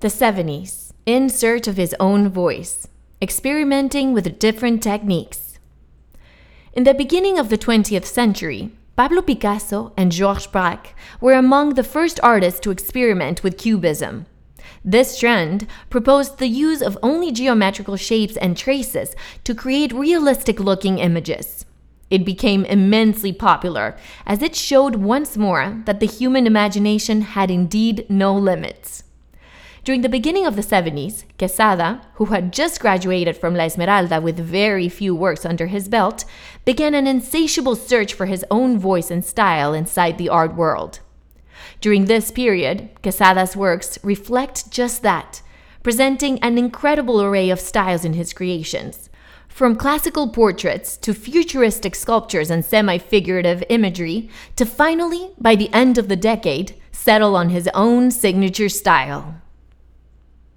The 70s, in search of his own voice, experimenting with different techniques. In the beginning of the 20th century, Pablo Picasso and Georges Braque were among the first artists to experiment with cubism. This trend proposed the use of only geometrical shapes and traces to create realistic looking images. It became immensely popular as it showed once more that the human imagination had indeed no limits. During the beginning of the 70s, Quesada, who had just graduated from La Esmeralda with very few works under his belt, began an insatiable search for his own voice and style inside the art world. During this period, Quesada's works reflect just that, presenting an incredible array of styles in his creations. From classical portraits to futuristic sculptures and semi figurative imagery, to finally, by the end of the decade, settle on his own signature style.